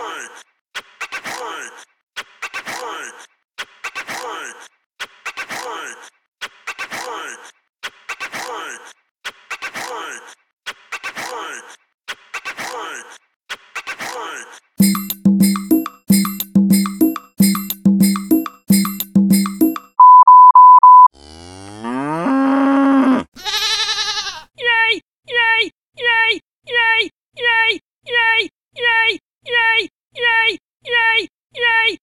Fight! Yay! Yay!